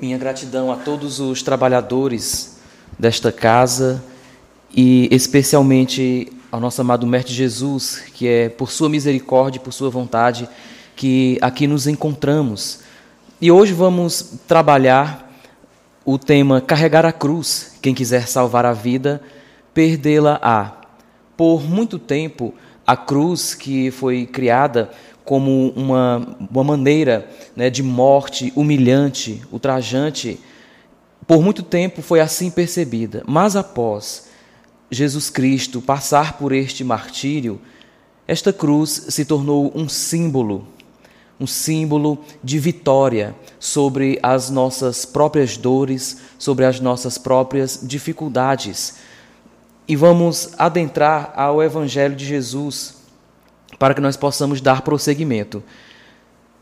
Minha gratidão a todos os trabalhadores desta casa e especialmente ao nosso amado Mestre Jesus, que é por sua misericórdia por sua vontade que aqui nos encontramos. E hoje vamos trabalhar o tema Carregar a Cruz. Quem quiser salvar a vida, perdê-la-á. Por muito tempo, a cruz que foi criada como uma, uma maneira né, de morte humilhante, ultrajante, por muito tempo foi assim percebida. Mas após Jesus Cristo passar por este martírio, esta cruz se tornou um símbolo, um símbolo de vitória sobre as nossas próprias dores, sobre as nossas próprias dificuldades. E vamos adentrar ao Evangelho de Jesus para que nós possamos dar prosseguimento.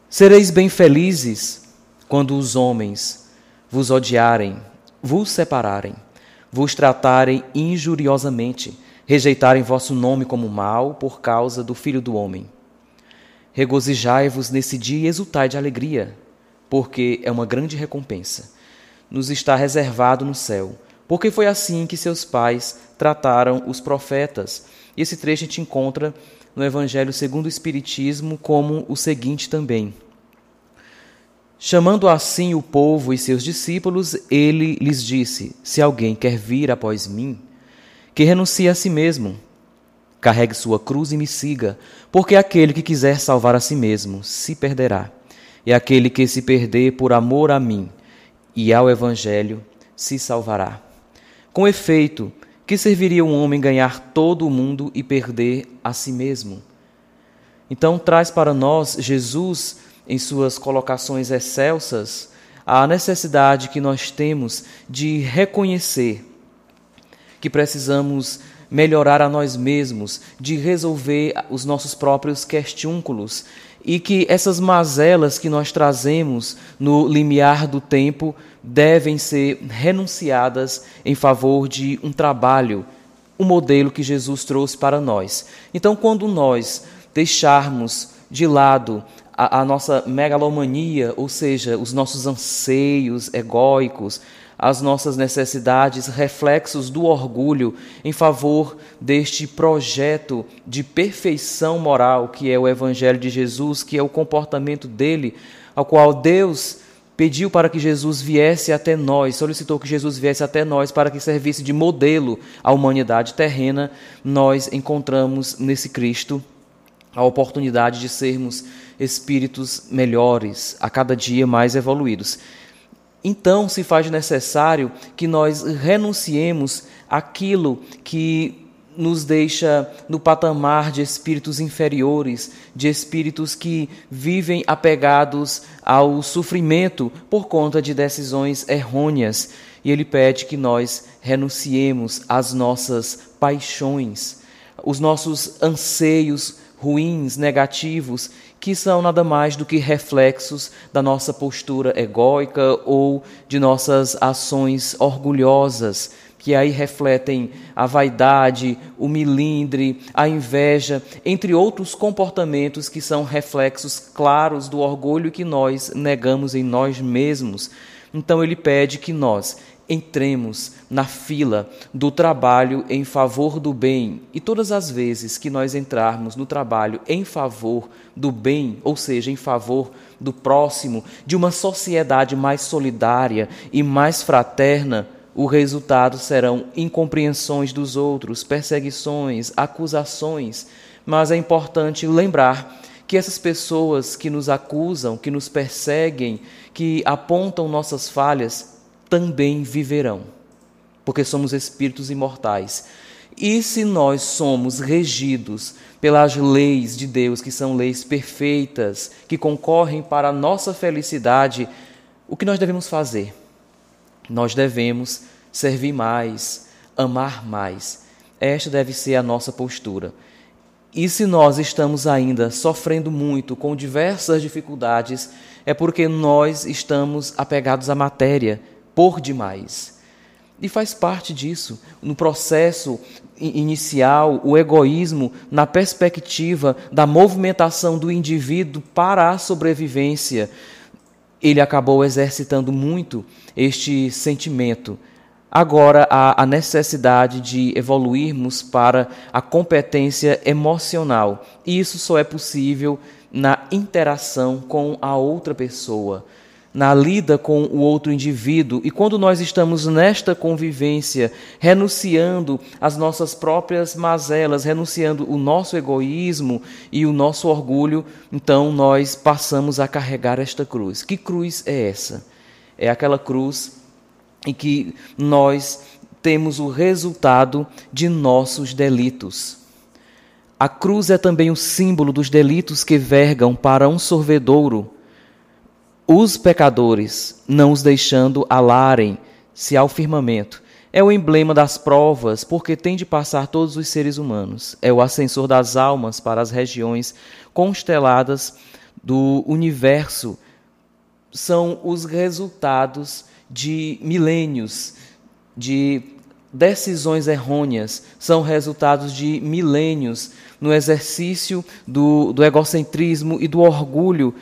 Sereis bem felizes quando os homens vos odiarem, vos separarem, vos tratarem injuriosamente, rejeitarem vosso nome como mal por causa do Filho do Homem. Regozijai-vos nesse dia e exultai de alegria, porque é uma grande recompensa. Nos está reservado no céu, porque foi assim que seus pais trataram os profetas. E esse trecho a gente encontra no Evangelho segundo o Espiritismo como o seguinte também. Chamando assim o povo e seus discípulos, ele lhes disse: Se alguém quer vir após mim, que renuncie a si mesmo, carregue sua cruz e me siga, porque aquele que quiser salvar a si mesmo se perderá, e aquele que se perder por amor a mim e ao Evangelho se salvará. Com efeito, que serviria um homem ganhar todo o mundo e perder a si mesmo? Então, traz para nós, Jesus, em suas colocações excelsas, a necessidade que nós temos de reconhecer que precisamos melhorar a nós mesmos, de resolver os nossos próprios questiúnculos e que essas mazelas que nós trazemos no limiar do tempo devem ser renunciadas em favor de um trabalho, o um modelo que Jesus trouxe para nós. Então, quando nós deixarmos de lado a, a nossa megalomania, ou seja, os nossos anseios egóicos, as nossas necessidades, reflexos do orgulho em favor deste projeto de perfeição moral que é o Evangelho de Jesus, que é o comportamento dele, ao qual Deus pediu para que Jesus viesse até nós, solicitou que Jesus viesse até nós para que servisse de modelo à humanidade terrena, nós encontramos nesse Cristo a oportunidade de sermos espíritos melhores, a cada dia mais evoluídos. Então se faz necessário que nós renunciemos aquilo que nos deixa no patamar de espíritos inferiores, de espíritos que vivem apegados ao sofrimento por conta de decisões errôneas. E ele pede que nós renunciemos às nossas paixões, os nossos anseios ruins, negativos, que são nada mais do que reflexos da nossa postura egóica ou de nossas ações orgulhosas, que aí refletem a vaidade, o milindre, a inveja, entre outros comportamentos que são reflexos claros do orgulho que nós negamos em nós mesmos. Então ele pede que nós entremos na fila do trabalho em favor do bem. E todas as vezes que nós entrarmos no trabalho em favor do bem, ou seja, em favor do próximo, de uma sociedade mais solidária e mais fraterna, o resultado serão incompreensões dos outros, perseguições, acusações. Mas é importante lembrar que essas pessoas que nos acusam, que nos perseguem, que apontam nossas falhas, também viverão, porque somos espíritos imortais. E se nós somos regidos pelas leis de Deus, que são leis perfeitas, que concorrem para a nossa felicidade, o que nós devemos fazer? Nós devemos servir mais, amar mais. Esta deve ser a nossa postura. E se nós estamos ainda sofrendo muito com diversas dificuldades, é porque nós estamos apegados à matéria, por demais. E faz parte disso, no processo inicial, o egoísmo, na perspectiva da movimentação do indivíduo para a sobrevivência. Ele acabou exercitando muito este sentimento. Agora, há a necessidade de evoluirmos para a competência emocional. E isso só é possível na interação com a outra pessoa na lida com o outro indivíduo. E quando nós estamos nesta convivência, renunciando às nossas próprias mazelas, renunciando o nosso egoísmo e o nosso orgulho, então nós passamos a carregar esta cruz. Que cruz é essa? É aquela cruz em que nós temos o resultado de nossos delitos. A cruz é também o símbolo dos delitos que vergam para um sorvedouro os pecadores, não os deixando alarem-se ao firmamento. É o emblema das provas, porque tem de passar todos os seres humanos. É o ascensor das almas para as regiões consteladas do universo. São os resultados de milênios, de decisões errôneas, são resultados de milênios no exercício do, do egocentrismo e do orgulho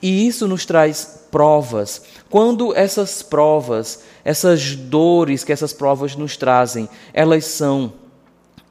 e isso nos traz provas. Quando essas provas, essas dores que essas provas nos trazem, elas são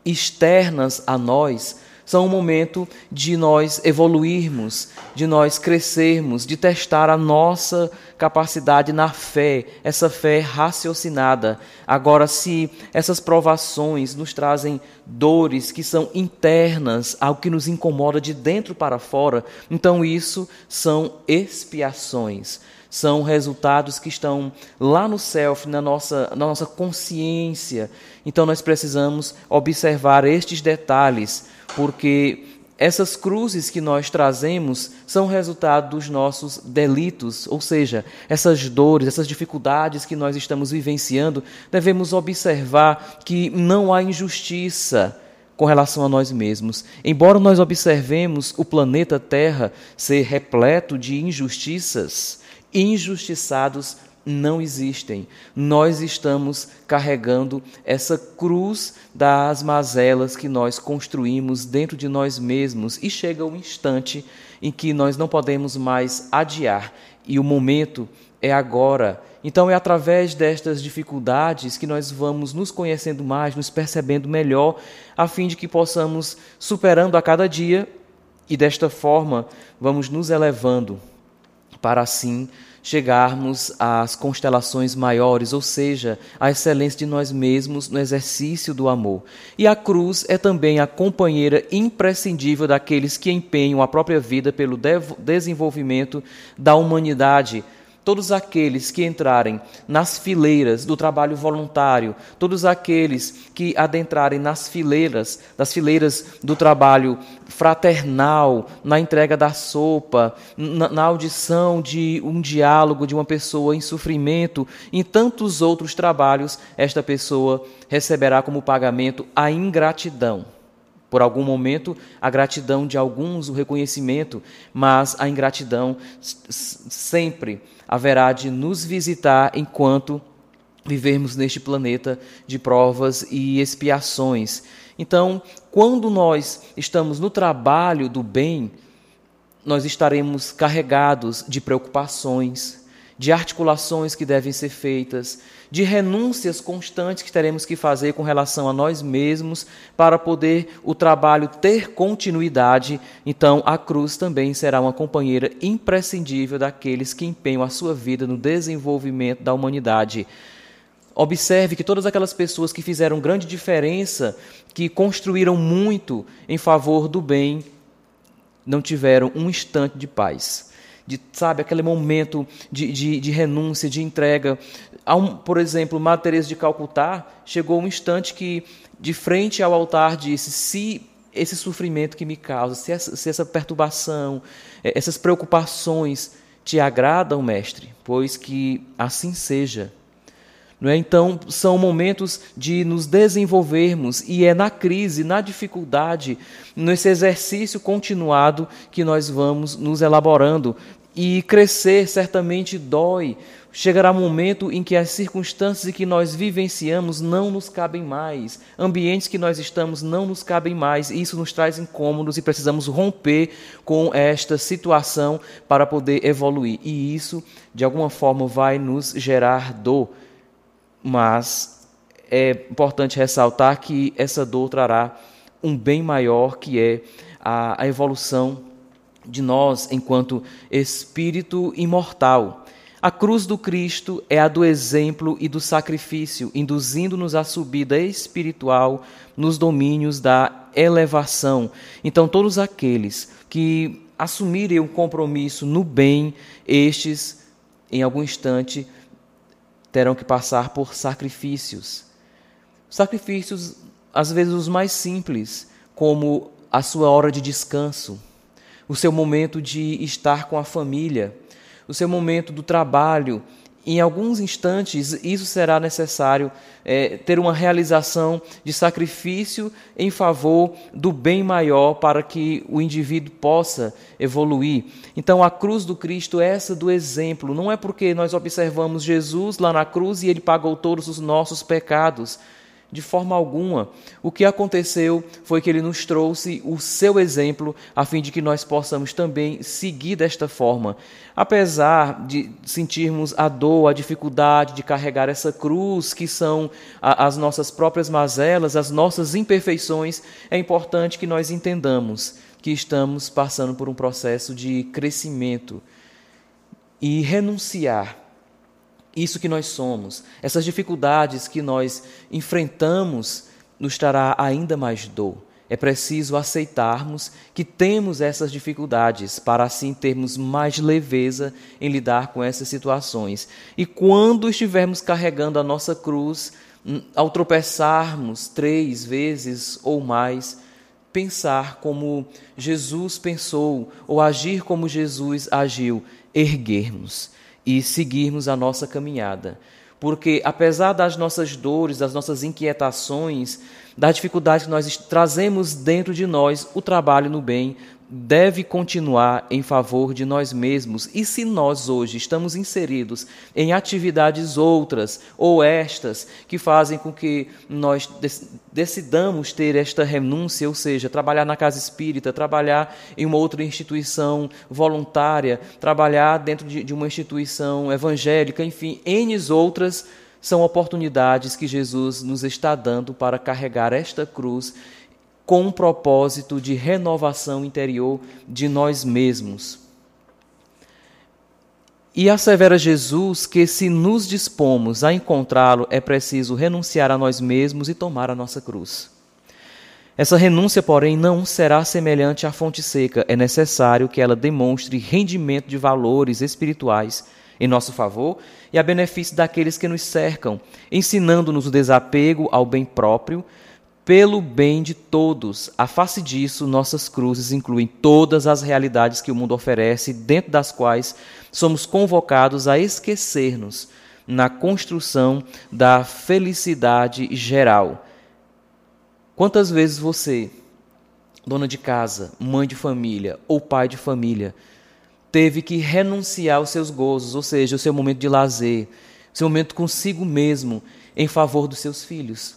externas a nós, são um momento de nós evoluirmos, de nós crescermos, de testar a nossa capacidade na fé, essa fé raciocinada. Agora, se essas provações nos trazem dores que são internas, algo que nos incomoda de dentro para fora, então isso são expiações são resultados que estão lá no self, na nossa, na nossa consciência. Então nós precisamos observar estes detalhes porque essas cruzes que nós trazemos são resultado dos nossos delitos, ou seja, essas dores, essas dificuldades que nós estamos vivenciando, devemos observar que não há injustiça com relação a nós mesmos. Embora nós observemos o planeta Terra ser repleto de injustiças, injustiçados não existem. Nós estamos carregando essa cruz das mazelas que nós construímos dentro de nós mesmos e chega o um instante em que nós não podemos mais adiar e o momento é agora. Então é através destas dificuldades que nós vamos nos conhecendo mais, nos percebendo melhor, a fim de que possamos superando a cada dia e desta forma vamos nos elevando para assim chegarmos às constelações maiores, ou seja, à excelência de nós mesmos no exercício do amor. E a cruz é também a companheira imprescindível daqueles que empenham a própria vida pelo desenvolvimento da humanidade todos aqueles que entrarem nas fileiras do trabalho voluntário, todos aqueles que adentrarem nas fileiras, das fileiras do trabalho fraternal, na entrega da sopa, na, na audição de um diálogo de uma pessoa em sofrimento, em tantos outros trabalhos, esta pessoa receberá como pagamento a ingratidão. Por algum momento, a gratidão de alguns, o reconhecimento, mas a ingratidão sempre haverá de nos visitar enquanto vivermos neste planeta de provas e expiações. Então, quando nós estamos no trabalho do bem, nós estaremos carregados de preocupações, de articulações que devem ser feitas, de renúncias constantes que teremos que fazer com relação a nós mesmos para poder o trabalho ter continuidade. Então, a cruz também será uma companheira imprescindível daqueles que empenham a sua vida no desenvolvimento da humanidade. Observe que todas aquelas pessoas que fizeram grande diferença, que construíram muito em favor do bem, não tiveram um instante de paz de, sabe, aquele momento de, de, de renúncia, de entrega. Um, por exemplo, Madre Teresa de Calcutá chegou um instante que, de frente ao altar, disse: se esse sofrimento que me causa, se essa, se essa perturbação, eh, essas preocupações te agradam, mestre, pois que assim seja. É? Então, são momentos de nos desenvolvermos, e é na crise, na dificuldade, nesse exercício continuado que nós vamos nos elaborando E crescer certamente dói. Chegará um momento em que as circunstâncias que nós vivenciamos não nos cabem mais, ambientes que nós estamos não nos cabem mais, e isso nos traz incômodos e precisamos romper com esta situação para poder evoluir. E isso, de alguma forma, vai nos gerar dor. Mas é importante ressaltar que essa dor trará um bem maior, que é a, a evolução de nós enquanto espírito imortal. A cruz do Cristo é a do exemplo e do sacrifício, induzindo-nos à subida espiritual nos domínios da elevação. Então, todos aqueles que assumirem um compromisso no bem, estes, em algum instante, terão que passar por sacrifícios. Sacrifícios, às vezes, os mais simples, como a sua hora de descanso, o seu momento de estar com a família, o seu momento do trabalho. Em alguns instantes, isso será necessário é, ter uma realização de sacrifício em favor do bem maior para que o indivíduo possa evoluir. Então, a cruz do Cristo é essa do exemplo. Não é porque nós observamos Jesus lá na cruz e ele pagou todos os nossos pecados. De forma alguma. O que aconteceu foi que ele nos trouxe o seu exemplo, a fim de que nós possamos também seguir desta forma. Apesar de sentirmos a dor, a dificuldade de carregar essa cruz, que são as nossas próprias mazelas, as nossas imperfeições, é importante que nós entendamos que estamos passando por um processo de crescimento e renunciar isso que nós somos, essas dificuldades que nós enfrentamos, nos trará ainda mais dor. É preciso aceitarmos que temos essas dificuldades para assim termos mais leveza em lidar com essas situações. E quando estivermos carregando a nossa cruz, hum, ao tropeçarmos três vezes ou mais, pensar como Jesus pensou ou agir como Jesus agiu, erguermos e seguirmos a nossa caminhada. Porque, apesar das nossas dores, das nossas inquietações, das dificuldades que nós trazemos dentro de nós, o trabalho no bem deve continuar em favor de nós mesmos. E se nós hoje estamos inseridos em atividades outras ou estas que fazem com que nós decidamos ter esta renúncia, ou seja, trabalhar na casa espírita, trabalhar em uma outra instituição voluntária, trabalhar dentro de, uma instituição evangélica, enfim, N outras são oportunidades que Jesus nos está dando para carregar esta cruz com um propósito de renovação interior de nós mesmos. E assevera Jesus que, se nos dispomos a encontrá-lo, é preciso renunciar a nós mesmos e tomar a nossa cruz. Essa renúncia, porém, não será semelhante à fonte seca. É necessário que ela demonstre rendimento de valores espirituais em nosso favor e a benefício daqueles que nos cercam, ensinando-nos o desapego ao bem próprio, pelo bem de todos. A face disso, nossas cruzes incluem todas as realidades que o mundo oferece, dentro das quais somos convocados a esquecer-nos na construção da felicidade geral. Quantas vezes você, dona de casa, mãe de família ou pai de família, teve que renunciar aos seus gozos, ou seja, o seu momento de lazer, seu momento consigo mesmo, em favor dos seus filhos?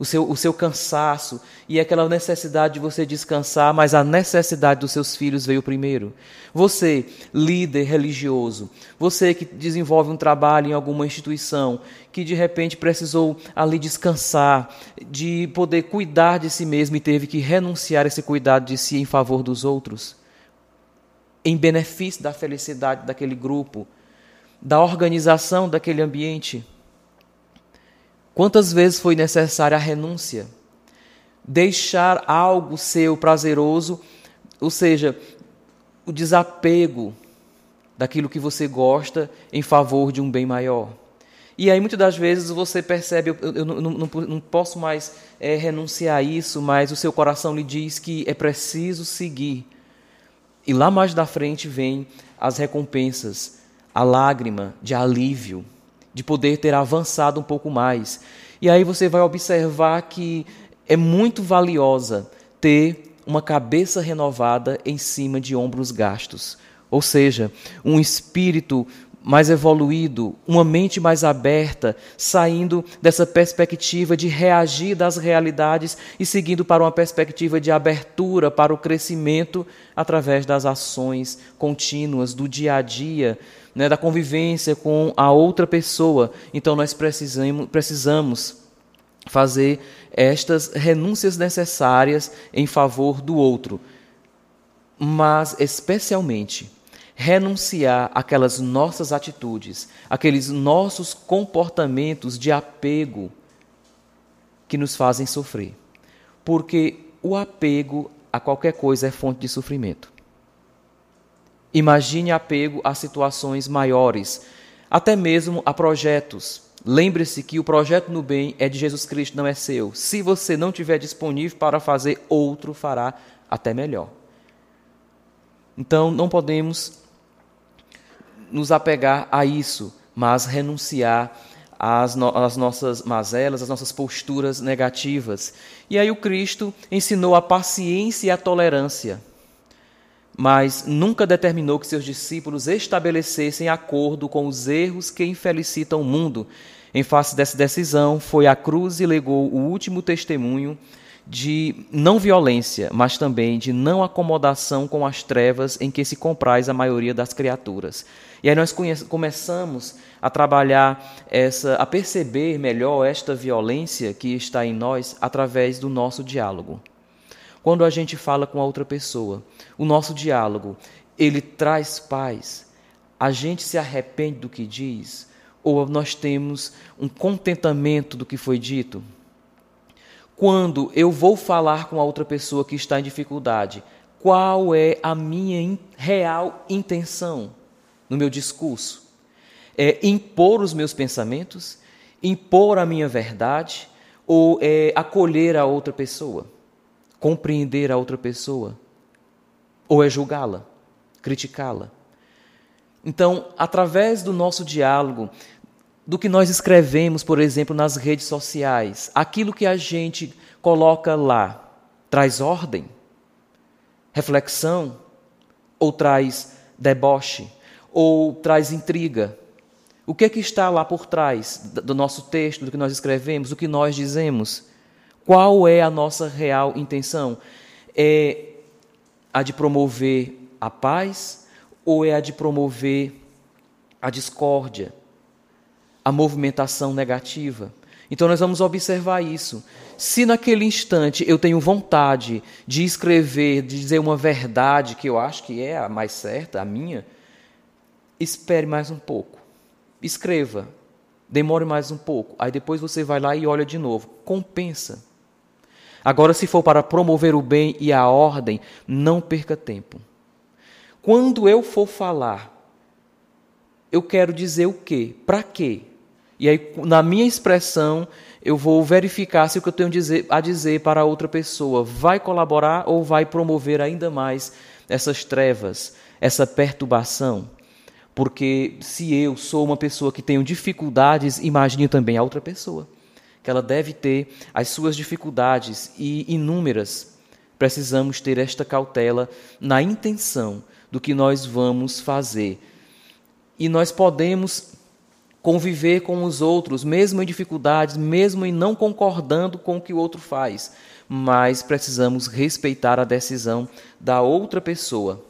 O seu, o seu cansaço e aquela necessidade de você descansar, mas a necessidade dos seus filhos veio primeiro. Você, líder religioso, você que desenvolve um trabalho em alguma instituição, que de repente precisou ali descansar, de poder cuidar de si mesmo e teve que renunciar esse cuidado de si em favor dos outros, em benefício da felicidade daquele grupo, da organização daquele ambiente. Quantas vezes foi necessária a renúncia? Deixar algo seu prazeroso, ou seja, o desapego daquilo que você gosta em favor de um bem maior. E aí muitas das vezes você percebe, eu, eu não, não, não, posso mais é, renunciar a isso, mas o seu coração lhe diz que é preciso seguir. E lá mais da frente vem as recompensas, a lágrima de alívio, de poder ter avançado um pouco mais. E aí você vai observar que é muito valiosa ter uma cabeça renovada em cima de ombros gastos. ou seja, um espírito mais evoluído, uma mente mais aberta, saindo dessa perspectiva de reagir das realidades e seguindo para uma perspectiva de abertura para o crescimento através das ações contínuas do dia a dia, né, da convivência com a outra pessoa. Então nós precisamos, precisamos fazer estas renúncias necessárias em favor do outro, mas especialmente renunciar aquelas nossas atitudes, aqueles nossos comportamentos de apego que nos fazem sofrer. Porque o apego a qualquer coisa é fonte de sofrimento. Imagine apego a situações maiores, até mesmo a projetos. Lembre-se que o projeto no bem é de Jesus Cristo, não é seu. Se você não tiver disponível para fazer, outro fará até melhor. Então, não podemos nos apegar a isso, mas renunciar às, no às nossas mazelas, às nossas posturas negativas. E aí o Cristo ensinou a paciência e a tolerância, mas nunca determinou que seus discípulos estabelecessem acordo com os erros que infelicitam o mundo. Em face dessa decisão, foi à cruz e legou o último testemunho de não violência, mas também de não acomodação com as trevas em que se compraz a maioria das criaturas. E aí nós começamos a trabalhar essa, a perceber melhor esta violência que está em nós através do nosso diálogo. Quando a gente fala com a outra pessoa, o nosso diálogo, ele traz paz. A gente se arrepende do que diz ou nós temos um contentamento do que foi dito? quando eu vou falar com a outra pessoa que está em dificuldade, qual é a minha real intenção no meu discurso? É impor os meus pensamentos, impor a minha verdade ou é acolher a outra pessoa, compreender a outra pessoa? Ou é julgá-la, criticá-la? Então, através do nosso diálogo, do que nós escrevemos, por exemplo, nas redes sociais. Aquilo que a gente coloca lá traz ordem, reflexão, ou traz deboche, ou traz intriga. O que é que está lá por trás do nosso texto, do que nós escrevemos, do que nós dizemos? Qual é a nossa real intenção? É a de promover a paz ou é a de promover a discórdia? a movimentação negativa. Então nós vamos observar isso. Se naquele instante eu tenho vontade de escrever, de dizer uma verdade que eu acho que é a mais certa, a minha, espere mais um pouco. Escreva. Demore mais um pouco. Aí depois você vai lá e olha de novo. Compensa. Agora, se for para promover o bem e a ordem, não perca tempo. Quando eu for falar, eu quero dizer o quê? Para quê? E aí, na minha expressão, eu vou verificar se o que eu tenho a dizer para outra pessoa vai colaborar ou vai promover ainda mais essas trevas, essa perturbação. Porque se eu sou uma pessoa que tenho dificuldades, imagine também a outra pessoa, que ela deve ter as suas dificuldades e inúmeras. Precisamos ter esta cautela na intenção do que nós vamos fazer. E nós podemos conviver com os outros, mesmo em dificuldades, mesmo em não concordando com o que o outro faz, mas precisamos respeitar a decisão da outra pessoa.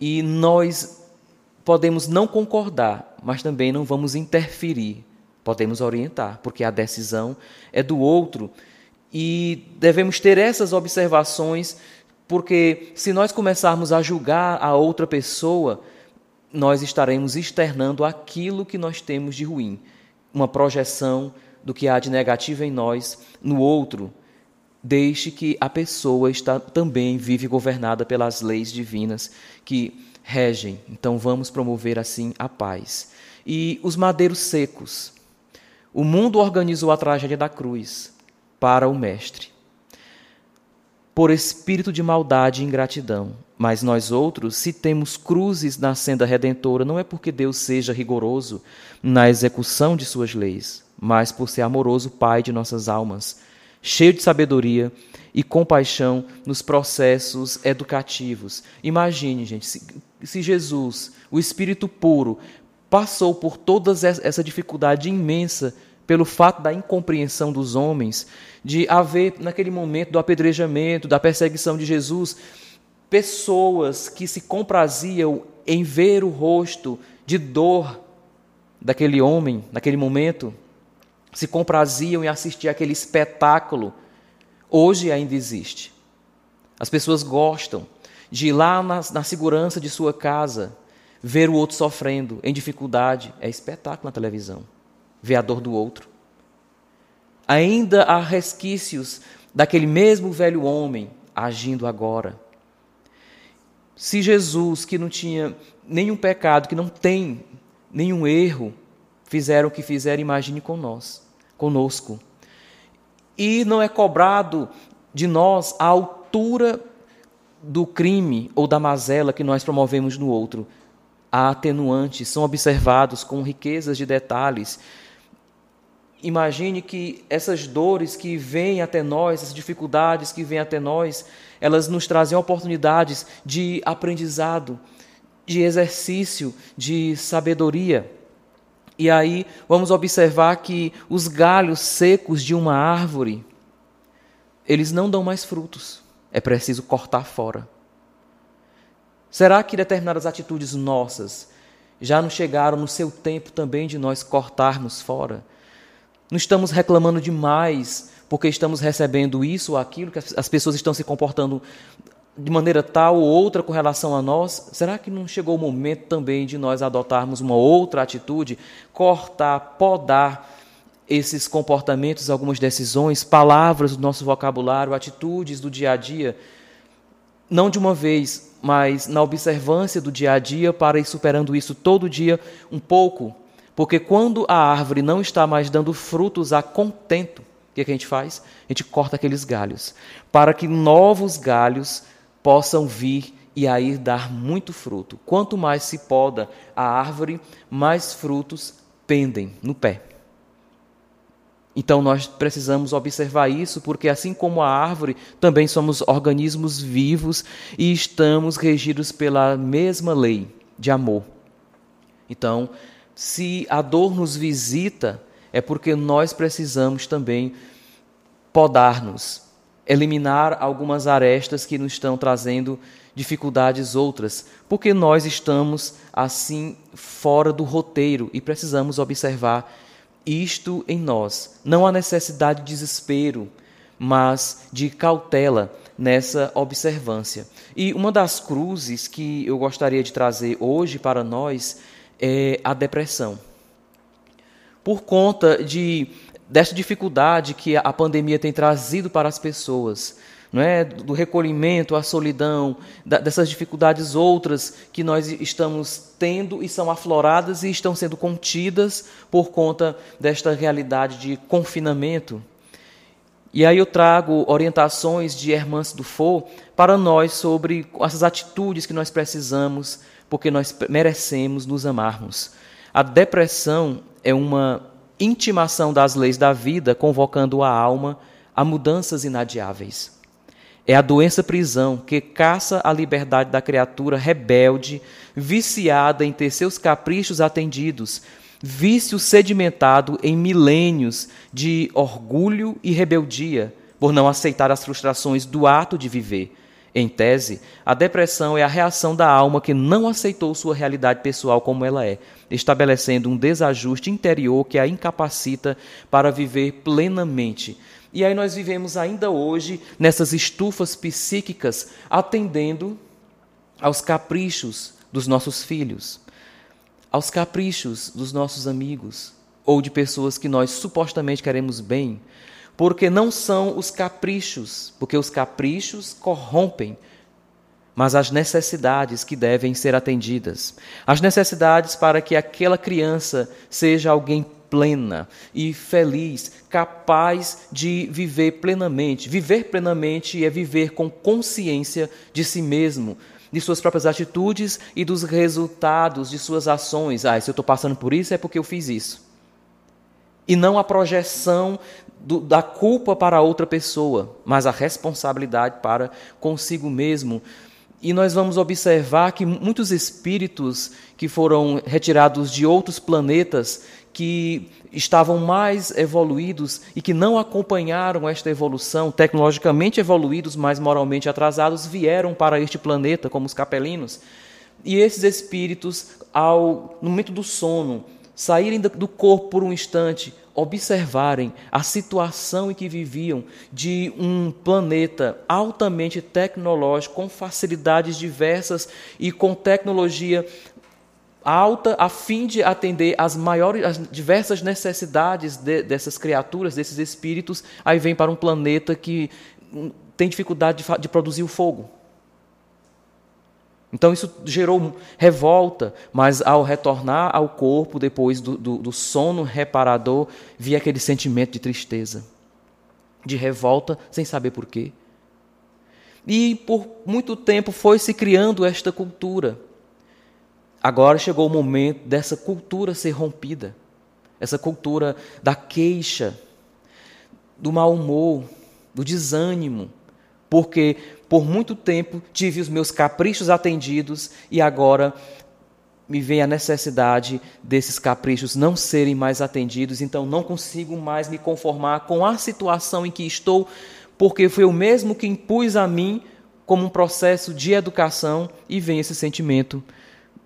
E nós podemos não concordar, mas também não vamos interferir. Podemos orientar, porque a decisão é do outro e devemos ter essas observações, porque se nós começarmos a julgar a outra pessoa, nós estaremos externando aquilo que nós temos de ruim, uma projeção do que há de negativo em nós no outro. Deixe que a pessoa está, também vive governada pelas leis divinas que regem. Então vamos promover assim a paz. E os madeiros secos. O mundo organizou a tragédia da cruz para o Mestre. Por espírito de maldade e ingratidão, mas nós outros, se temos cruzes na senda redentora, não é porque Deus seja rigoroso na execução de suas leis, mas por ser amoroso Pai de nossas almas, cheio de sabedoria e compaixão nos processos educativos. Imagine, gente, se, se Jesus, o Espírito puro, passou por toda essa dificuldade imensa pelo fato da incompreensão dos homens, de haver, naquele momento do apedrejamento, da perseguição de Jesus, pessoas que se compraziam em ver o rosto de dor daquele homem, naquele momento, se compraziam em assistir aquele espetáculo hoje ainda existe. As pessoas gostam de ir lá na, na segurança de sua casa, ver o outro sofrendo, em dificuldade. É espetáculo na televisão. Ver a dor do outro. Ainda há resquícios daquele mesmo velho homem agindo agora. Se Jesus, que não tinha nenhum pecado, que não tem nenhum erro, fizeram o que fizeram, imagine com nós, conosco e não é cobrado de nós a altura do crime ou da mazela que nós promovemos no outro. Há atenuantes, são observados com riquezas de detalhes. Imagine que essas dores que vêm até nós, essas dificuldades que vêm até nós, elas nos trazem oportunidades de aprendizado, de exercício, de sabedoria. E aí vamos observar que os galhos secos de uma árvore, eles não dão mais frutos. É preciso cortar fora. Será que determinadas atitudes nossas já não chegaram no seu tempo também de nós cortarmos fora? Não estamos reclamando demais porque estamos recebendo isso ou aquilo, que as pessoas estão se comportando de maneira tal ou outra com relação a nós, será que não chegou o momento também de nós adotarmos uma outra atitude, cortar, podar esses comportamentos, algumas decisões, palavras do nosso vocabulário, atitudes do dia a dia, não de uma vez, mas na observância do dia a dia para ir superando isso todo dia um pouco, porque quando a árvore não está mais dando frutos a contento, o que, é que a gente faz? A gente corta aqueles galhos, para que novos galhos possam vir e aí dar muito fruto. Quanto mais se poda a árvore, mais frutos pendem no pé. Então nós precisamos observar isso, porque assim como a árvore, também somos organismos vivos e estamos regidos pela mesma lei de amor. Então, se a dor nos visita, é porque nós precisamos também podar-nos, eliminar algumas arestas que nos estão trazendo dificuldades outras, porque nós estamos assim fora do roteiro e precisamos observar isto em nós. Não há necessidade de desespero, mas de cautela nessa observância. E uma das cruzes que eu gostaria de trazer hoje para nós é a depressão. Por conta de desta dificuldade que a pandemia tem trazido para as pessoas, não é? do recolhimento, a solidão, dessas dificuldades outras que nós estamos tendo e são afloradas e estão sendo contidas por conta desta realidade de confinamento. E aí eu trago orientações de Hermance Dufour para nós sobre essas atitudes que nós precisamos, porque nós merecemos nos amarmos. A depressão é uma intimação das leis da vida, convocando a alma a mudanças inadiáveis. É a doença prisão que caça a liberdade da criatura rebelde, viciada em ter seus caprichos atendidos, vício sedimentado em milênios de orgulho e rebeldia, por não aceitar as frustrações do ato de viver em tese, a depressão é a reação da alma que não aceitou sua realidade pessoal como ela é, estabelecendo um desajuste interior que a incapacita para viver plenamente. E aí nós vivemos ainda hoje nessas estufas psíquicas, atendendo aos caprichos dos nossos filhos, aos caprichos dos nossos amigos ou de pessoas que nós supostamente queremos bem, porque não são os caprichos, porque os caprichos corrompem, mas as necessidades que devem ser atendidas. As necessidades para que aquela criança seja alguém plena e feliz, capaz de viver plenamente. Viver plenamente é viver com consciência de si mesmo, de suas próprias atitudes e dos resultados de suas ações. Ah, se eu estou passando por isso é porque eu fiz isso. e não a projeção do, da culpa para outra pessoa, mas a responsabilidade para consigo mesmo. E nós vamos observar que muitos espíritos que foram retirados de outros planetas, que estavam mais evoluídos e que não acompanharam esta evolução, tecnologicamente evoluídos, mas moralmente atrasados, vieram para este planeta, como os capelinos. E esses espíritos, ao, no momento do sono, saírem do corpo por um instante, observarem a situação em que viviam de um planeta altamente tecnológico, com facilidades diversas e com tecnologia alta a fim de atender às maiores, as diversas necessidades de, dessas criaturas, desses espíritos, aí vem para um planeta que tem dificuldade de, de produzir o fogo. Então isso gerou revolta, mas ao retornar ao corpo depois do, do, do sono reparador, via aquele sentimento de tristeza, de revolta, sem saber porquê. E por muito tempo foi se criando esta cultura Agora chegou o momento dessa cultura ser rompida, essa cultura da queixa, do mau humor, do desânimo, porque por muito tempo tive os meus caprichos atendidos e agora me vem a necessidade desses caprichos não serem mais atendidos, então não consigo mais me conformar com a situação em que estou, porque foi o mesmo que impus a mim como um processo de educação e vem esse sentimento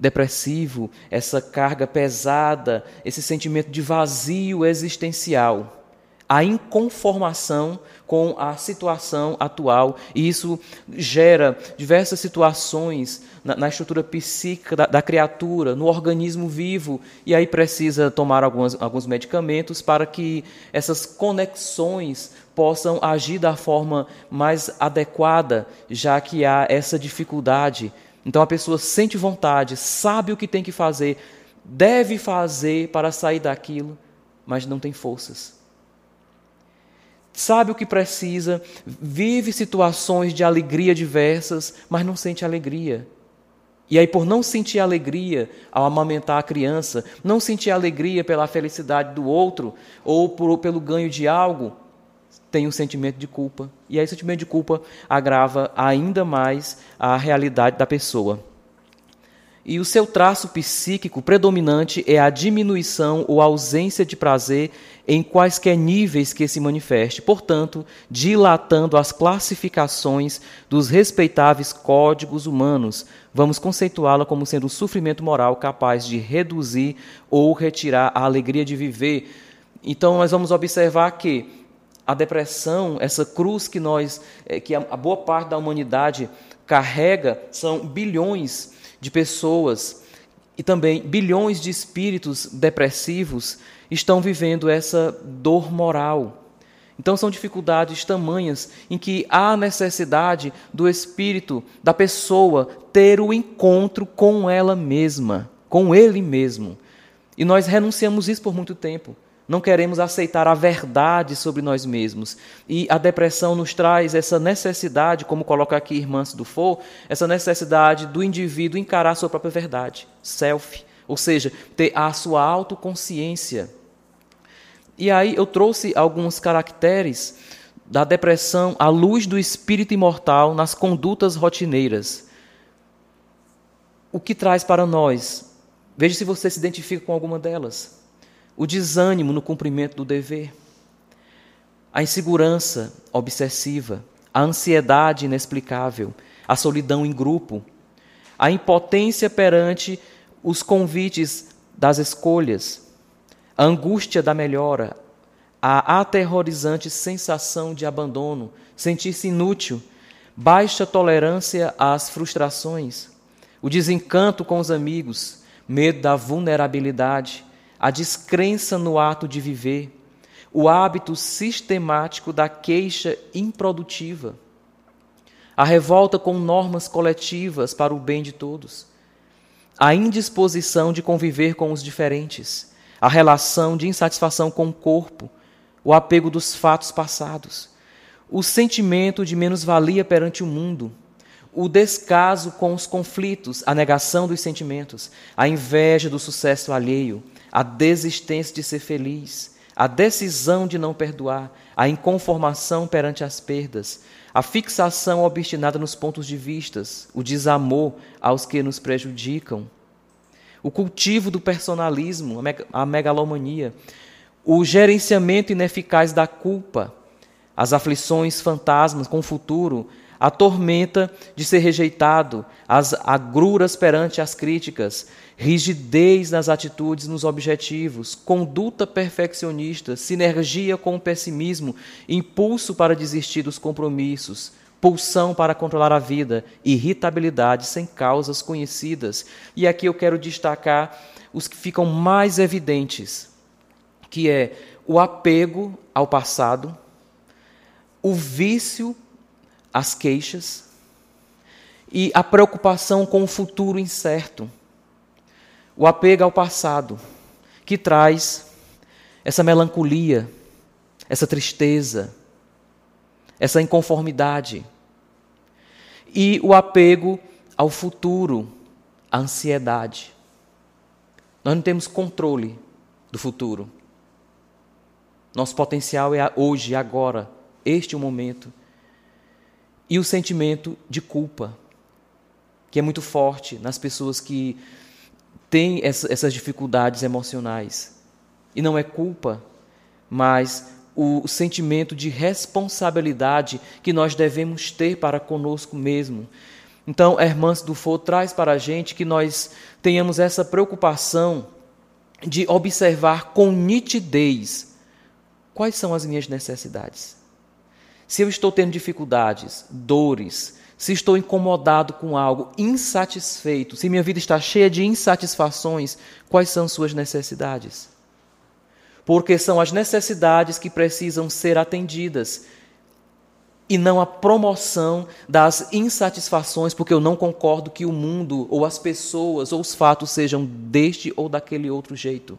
depressivo, essa carga pesada, esse sentimento de vazio existencial, a inconformação com a situação atual, e isso gera diversas situações na, na estrutura psíquica da, da, criatura, no organismo vivo, e aí precisa tomar algumas, alguns medicamentos para que essas conexões possam agir da forma mais adequada, já que há essa dificuldade. Então a pessoa sente vontade, sabe o que tem que fazer, deve fazer para sair daquilo, mas não tem forças. Sabe o que precisa, vive situações de alegria diversas, mas não sente alegria. E aí, por não sentir alegria ao amamentar a criança, não sentir alegria pela felicidade do outro ou por, pelo ganho de algo, tem um sentimento de culpa. E aí, o sentimento de culpa agrava ainda mais a realidade da pessoa. E o seu traço psíquico predominante é a diminuição ou ausência de prazer em quaisquer níveis que se manifeste, portanto, dilatando as classificações dos respeitáveis códigos humanos. Vamos conceituá-la como sendo um sofrimento moral capaz de reduzir ou retirar a alegria de viver. Então, nós vamos observar que a depressão, essa cruz que nós, é, que a boa parte da humanidade carrega, são bilhões de pessoas e também bilhões de espíritos depressivos estão vivendo essa dor moral. Então são dificuldades tamanhas em que há necessidade do espírito, da pessoa, ter o encontro com ela mesma, com ele mesmo. E nós renunciamos isso por muito tempo não queremos aceitar a verdade sobre nós mesmos. E a depressão nos traz essa necessidade, como coloca aqui Irmãs do For, essa necessidade do indivíduo encarar a sua própria verdade, self, ou seja, ter a sua autoconsciência. E aí eu trouxe alguns caracteres da depressão à luz do espírito imortal nas condutas rotineiras. O que traz para nós? Veja se você se identifica com alguma delas o desânimo no cumprimento do dever, a insegurança obsessiva, a ansiedade inexplicável, a solidão em grupo, a impotência perante os convites das escolhas, a angústia da melhora, a aterrorizante sensação de abandono, sentir-se inútil, baixa tolerância às frustrações, o desencanto com os amigos, medo da vulnerabilidade, a descrença no ato de viver, o hábito sistemático da queixa improdutiva, a revolta com normas coletivas para o bem de todos, a indisposição de conviver com os diferentes, a relação de insatisfação com o corpo, o apego dos fatos passados, o sentimento de menos-valia perante o mundo, o descaso com os conflitos, a negação dos sentimentos, a inveja do sucesso alheio, a desistência de ser feliz, a decisão de não perdoar, a inconformação perante as perdas, a fixação obstinada nos pontos de vistas, o desamor aos que nos prejudicam, o cultivo do personalismo, a megalomania, o gerenciamento ineficaz da culpa, as aflições fantasmas com o futuro, a tormenta de ser rejeitado, as agruras perante as críticas, rigidez nas atitudes nos objetivos, conduta perfeccionista, sinergia com o pessimismo, impulso para desistir dos compromissos, pulsão para controlar a vida, irritabilidade sem causas conhecidas. E aqui eu quero destacar os que ficam mais evidentes, que é o apego ao passado, o vício as queixas e a preocupação com o futuro incerto, o apego ao passado, que traz essa melancolia, essa tristeza, essa inconformidade, e o apego ao futuro, a ansiedade. Nós não temos controle do futuro. Nosso potencial é hoje, agora, este o momento e o sentimento de culpa, que é muito forte nas pessoas que têm essas dificuldades emocionais. E não é culpa, mas o sentimento de responsabilidade que nós devemos ter para conosco mesmo. Então, Hermãs Dufour traz para a gente que nós tenhamos essa preocupação de observar com nitidez quais são as minhas necessidades. Se eu estou tendo dificuldades, dores, se estou incomodado com algo, insatisfeito, se minha vida está cheia de insatisfações, quais são suas necessidades? Porque são as necessidades que precisam ser atendidas e não a promoção das insatisfações, porque eu não concordo que o mundo, ou as pessoas, ou os fatos sejam deste ou daquele outro jeito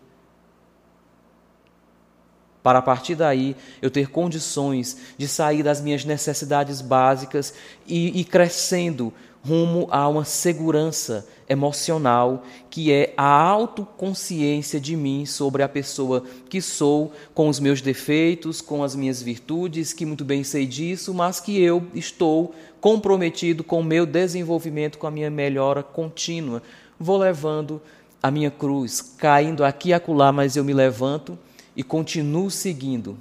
para a partir daí eu ter condições de sair das minhas necessidades básicas e ir crescendo rumo a uma segurança emocional que é a autoconsciência de mim sobre a pessoa que sou, com os meus defeitos, com as minhas virtudes, que muito bem sei disso, mas que eu estou comprometido com o meu desenvolvimento, com a minha melhora contínua. Vou levando a minha cruz, caindo aqui e acolá, mas eu me levanto e continuo seguindo.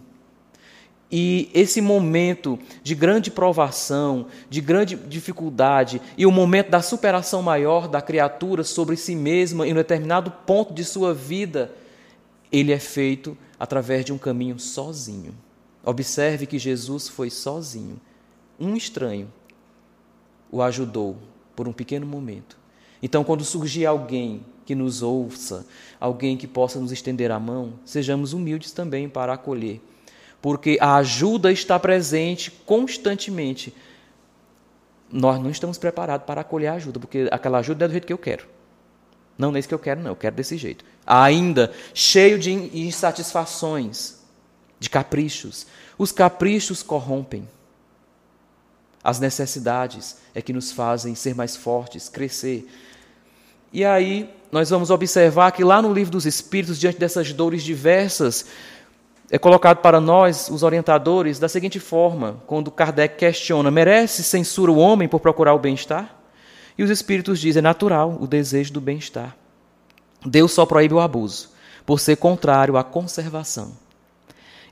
E esse momento de grande provação, de grande dificuldade, e o momento da superação maior da criatura sobre si mesma em um determinado ponto de sua vida, ele é feito através de um caminho sozinho. Observe que Jesus foi sozinho. Um estranho o ajudou por um pequeno momento. Então, quando surgir alguém que nos ouça, alguém que possa nos estender a mão, sejamos humildes também para acolher, porque a ajuda está presente constantemente. Nós não estamos preparados para acolher a ajuda, porque aquela ajuda é do jeito que eu quero. Não nesse que eu quero, não, eu quero desse jeito. Ainda cheio de insatisfações, de caprichos. Os caprichos corrompem. As necessidades é que nos fazem ser mais fortes, crescer. E aí nós vamos observar que lá no livro dos Espíritos, diante dessas dores diversas, é colocado para nós, os orientadores, da seguinte forma, quando Kardec questiona: merece censura o homem por procurar o bem-estar? E os Espíritos dizem: é natural o desejo do bem-estar. Deus só proíbe o abuso, por ser contrário à conservação.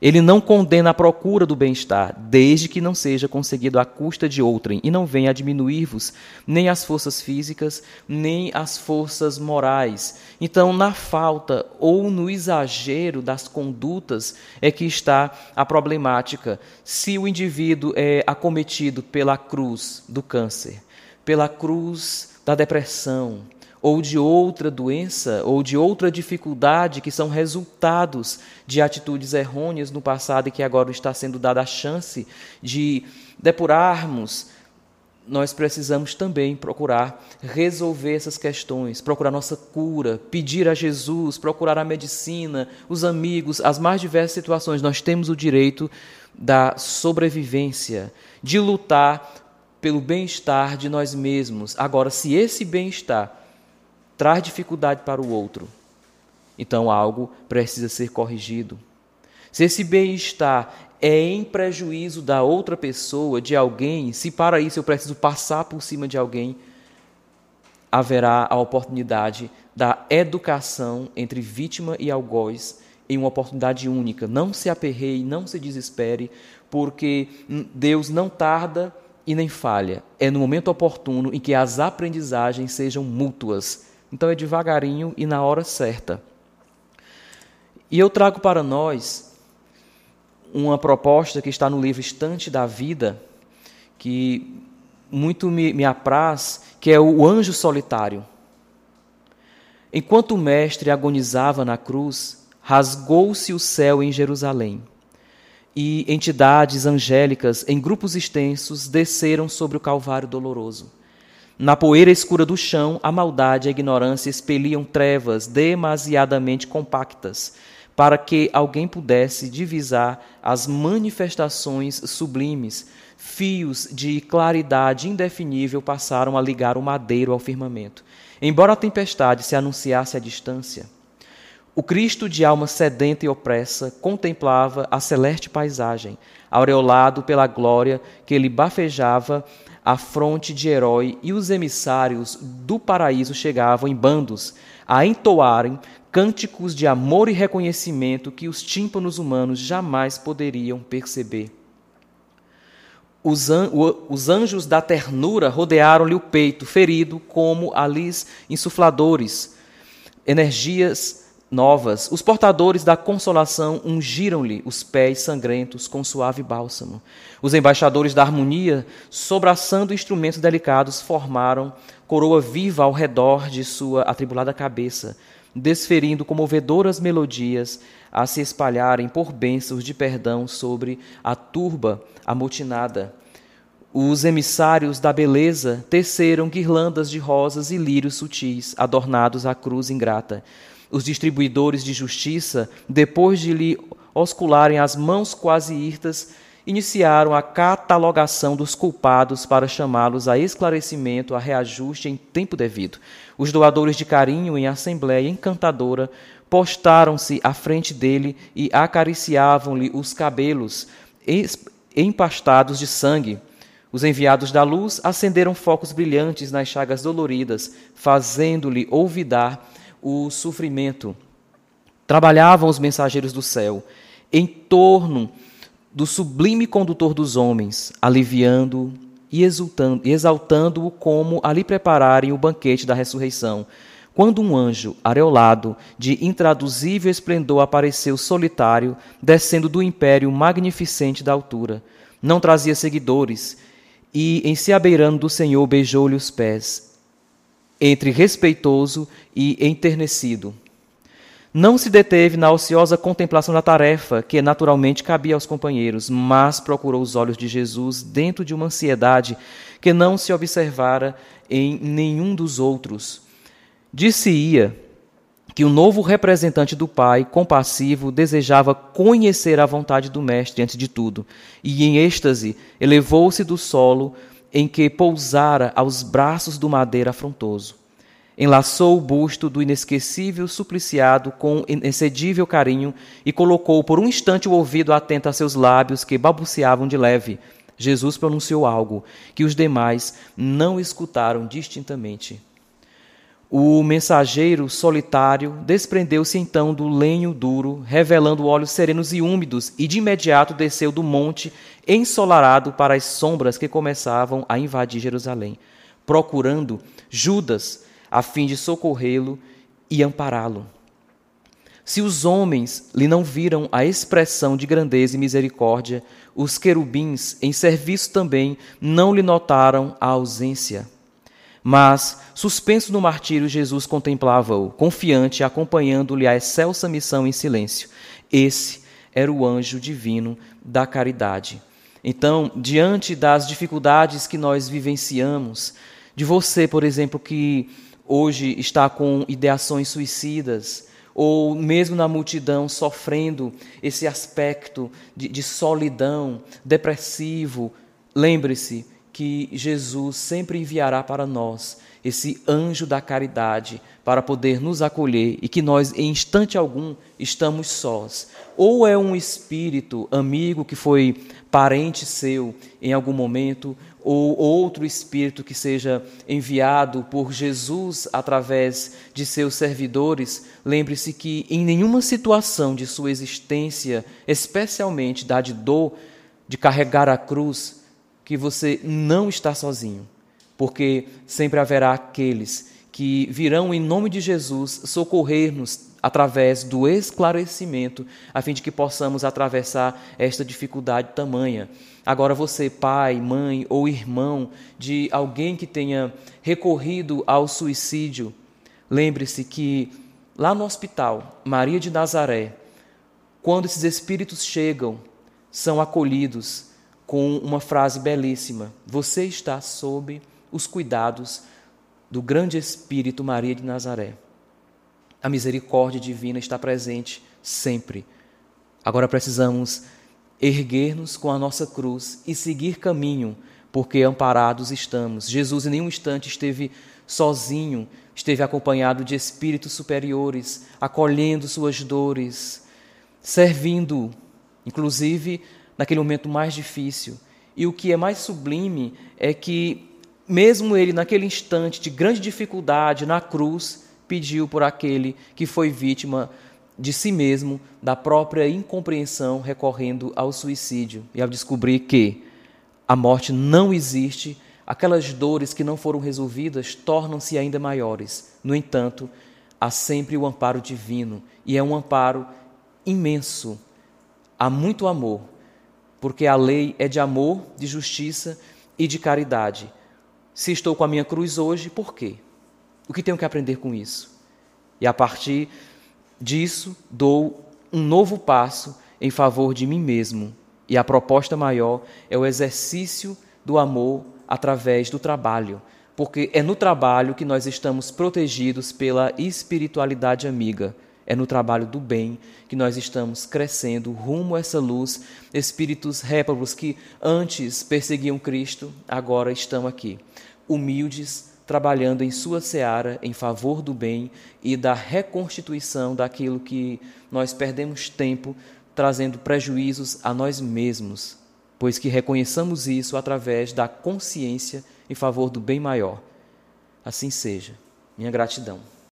Ele não condena a procura do bem-estar, desde que não seja conseguido à custa de outrem, e não venha a diminuir-vos nem as forças físicas, nem as forças morais. Então, na falta ou no exagero das condutas é que está a problemática. Se o indivíduo é acometido pela cruz do câncer, pela cruz da depressão, ou de outra doença, ou de outra dificuldade que são resultados de atitudes errôneas no passado e que agora está sendo dada a chance de depurarmos, nós precisamos também procurar resolver essas questões, procurar nossa cura, pedir a Jesus, procurar a medicina, os amigos, as mais diversas situações. Nós temos o direito da sobrevivência, de lutar pelo bem-estar de nós mesmos. Agora, se esse bem-estar traz dificuldade para o outro, então algo precisa ser corrigido. Se esse bem-estar é em prejuízo da outra pessoa, de alguém, se para isso eu preciso passar por cima de alguém, haverá a oportunidade da educação entre vítima e algoz em uma oportunidade única. Não se aperreie, não se desespere, porque Deus não tarda e nem falha. É no momento oportuno em que as aprendizagens sejam mútuas. Então é devagarinho e na hora certa. E eu trago para nós uma proposta que está no livro Estante da Vida, que muito me, me apraz, que é o anjo solitário. Enquanto o Mestre agonizava na cruz, rasgou-se o céu em Jerusalém, e entidades angélicas em grupos extensos desceram sobre o Calvário doloroso. Na poeira escura do chão, a maldade e a ignorância expeliam trevas demasiadamente compactas para que alguém pudesse divisar as manifestações sublimes. Fios de claridade indefinível passaram a ligar o madeiro ao firmamento. Embora a tempestade se anunciasse à distância, o Cristo de alma sedenta e opressa contemplava a celeste paisagem, aureolado pela glória que lhe bafejava a fronte de herói, e os emissários do paraíso chegavam em bandos a entoarem cânticos de amor e reconhecimento que os tímpanos humanos jamais poderiam perceber. Os, an os anjos da ternura rodearam-lhe o peito, ferido como alis insufladores, energias novas. Os portadores da consolação ungiram-lhe os pés sangrentos com suave bálsamo. Os embaixadores da harmonia, sobraçando instrumentos delicados, formaram coroa viva ao redor de sua atribulada cabeça desferindo comovedoras melodias a se espalharem por bênçãos de perdão sobre a turba amotinada. Os emissários da beleza teceram guirlandas de rosas e lírios sutis, adornados à cruz ingrata. Os distribuidores de justiça, depois de lhe oscularem as mãos quase hirtas, iniciaram a catalogação dos culpados para chamá-los a esclarecimento, a reajuste em tempo devido. Os doadores de carinho em assembleia encantadora postaram-se à frente dele e acariciavam-lhe os cabelos empastados de sangue. Os enviados da luz acenderam focos brilhantes nas chagas doloridas, fazendo-lhe olvidar o sofrimento. Trabalhavam os mensageiros do céu em torno do sublime condutor dos homens, aliviando e exaltando-o como a lhe prepararem o banquete da ressurreição. Quando um anjo, areolado de intraduzível esplendor, apareceu solitário, descendo do império magnificente da altura, não trazia seguidores, e, em se abeirando do Senhor, beijou-lhe os pés, entre respeitoso e enternecido. Não se deteve na ociosa contemplação da tarefa que naturalmente cabia aos companheiros, mas procurou os olhos de Jesus dentro de uma ansiedade que não se observara em nenhum dos outros. Disse-ia que o novo representante do Pai, compassivo, desejava conhecer a vontade do Mestre antes de tudo, e em êxtase elevou-se do solo em que pousara aos braços do madeira afrontoso enlaçou o busto do inesquecível supliciado com excedível carinho e colocou por um instante o ouvido atento a seus lábios que balbuciavam de leve. Jesus pronunciou algo que os demais não escutaram distintamente. O mensageiro solitário desprendeu-se então do lenho duro, revelando olhos serenos e úmidos, e de imediato desceu do monte ensolarado para as sombras que começavam a invadir Jerusalém, procurando Judas, a fim de socorrê-lo e ampará-lo. Se os homens lhe não viram a expressão de grandeza e misericórdia, os querubins, em serviço também, não lhe notaram a ausência. Mas, suspenso no martírio, Jesus contemplava-o, confiante, acompanhando-lhe a excelsa missão em silêncio. Esse era o anjo divino da caridade. Então, diante das dificuldades que nós vivenciamos, de você, por exemplo, que hoje está com ideações suicidas, ou mesmo na multidão sofrendo esse aspecto de, de solidão, depressivo, lembre-se que Jesus sempre enviará para nós esse anjo da caridade para poder nos acolher e que nós, em instante algum, estamos sós. Ou é um espírito amigo que foi parente seu em algum momento, ou outro espírito que seja enviado por Jesus através de seus servidores, lembre-se que em nenhuma situação de sua existência, especialmente da de dor, de carregar a cruz, que você não está sozinho, porque sempre haverá aqueles que virão em nome de Jesus socorrer-nos através do esclarecimento, a fim de que possamos atravessar esta dificuldade tamanha. Agora, você, pai, mãe ou irmão de alguém que tenha recorrido ao suicídio, lembre-se que lá no hospital, Maria de Nazaré, quando esses espíritos chegam, são acolhidos com uma frase belíssima: Você está sob os cuidados do grande Espírito Maria de Nazaré. A misericórdia divina está presente sempre. Agora precisamos erguer-nos com a nossa cruz e seguir caminho, porque amparados estamos. Jesus em nenhum instante esteve sozinho, esteve acompanhado de espíritos superiores, acolhendo suas dores, servindo, inclusive naquele momento mais difícil. E o que é mais sublime é que, mesmo ele, naquele instante de grande dificuldade na cruz, pediu por aquele que foi vítima de si mesmo, da própria incompreensão, recorrendo ao suicídio. E ao descobrir que a morte não existe, aquelas dores que não foram resolvidas tornam-se ainda maiores. No entanto, há sempre o amparo divino, e é um amparo imenso. Há muito amor, porque a lei é de amor, de justiça e de caridade. Se estou com a minha cruz hoje, por quê? O que tenho que aprender com isso? E a partir disso, dou um novo passo em favor de mim mesmo. E a proposta maior é o exercício do amor através do trabalho, porque é no trabalho que nós estamos protegidos pela espiritualidade amiga. É no trabalho do bem que nós estamos crescendo rumo a essa luz. Espíritos réprobos que antes perseguiam Cristo, agora estão aqui, humildes, trabalhando em sua seara em favor do bem e da reconstituição daquilo que nós perdemos tempo trazendo prejuízos a nós mesmos, pois que reconheçamos isso através da consciência em favor do bem maior. Assim seja. Minha gratidão.